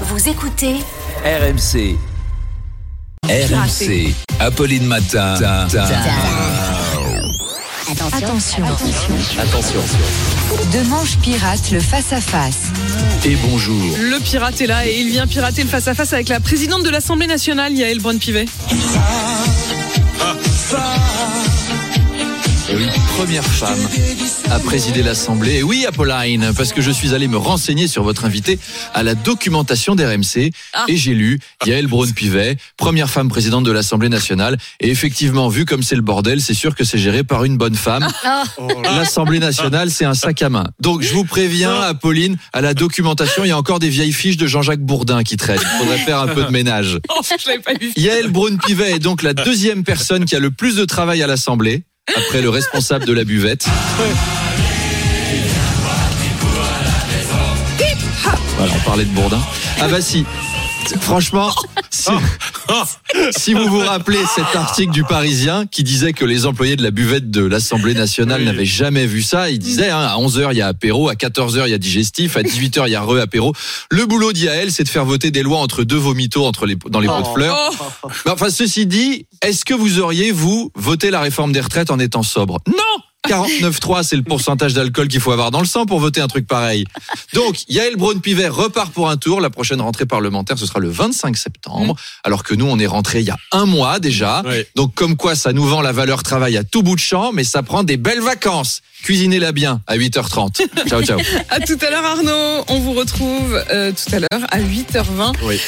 Vous écoutez RMC. RMC. Apolline Matin. Attention. Attention. De manche pirate le face-à-face. Et bonjour. Le pirate est là et il vient pirater le face-à-face avec la présidente de l'Assemblée nationale, Yael Braun-Pivet. Et première femme à présider l'Assemblée. Et oui, Apolline, parce que je suis allé me renseigner sur votre invité à la documentation d'RMC Ah. et j'ai lu Yael Braun-Pivet, première femme présidente de l'Assemblée nationale. Et effectivement, vu comme c'est le bordel, c'est sûr que c'est géré par une bonne femme. L'Assemblée nationale, c'est un sac à main. Donc, je vous préviens, Apolline, à la documentation, il y a encore des vieilles fiches de Jean-Jacques Bourdin qui traînent. Il faudrait faire un peu de ménage. Oh, je l'avais pas vu. Yael Braun-Pivet est donc la deuxième personne qui a le plus de travail à l'Assemblée, après le responsable de la buvette. Voilà, on parlait de Bourdin. Ah bah si, franchement, si, si vous vous rappelez cet article du Parisien qui disait que les employés de la buvette de l'Assemblée nationale n'avaient jamais vu ça, il disait hein, à 11h il y a apéro, à 14h il y a digestif, à 18h il y a re-apéro. Le boulot d'Yael, c'est de faire voter des lois entre deux vomitos entre les, dans les pots de fleurs. Oh, Mais enfin, ceci dit, est-ce que vous auriez, vous, voté la réforme des retraites en étant sobre? Non 49,3, c'est le pourcentage d'alcool qu'il faut avoir dans le sang pour voter un truc pareil. Donc, Yael Braun-Pivet repart pour un tour. La prochaine rentrée parlementaire, ce sera le 25 septembre. Alors que nous, on est rentré il y a un mois déjà. Donc, comme quoi, ça nous vend la valeur travail à tout bout de champ, mais ça prend des belles vacances. Cuisinez-la bien à 8h30. Ciao, ciao. à tout à l'heure Arnaud. On vous retrouve euh, tout à l'heure à 8h20. Oui.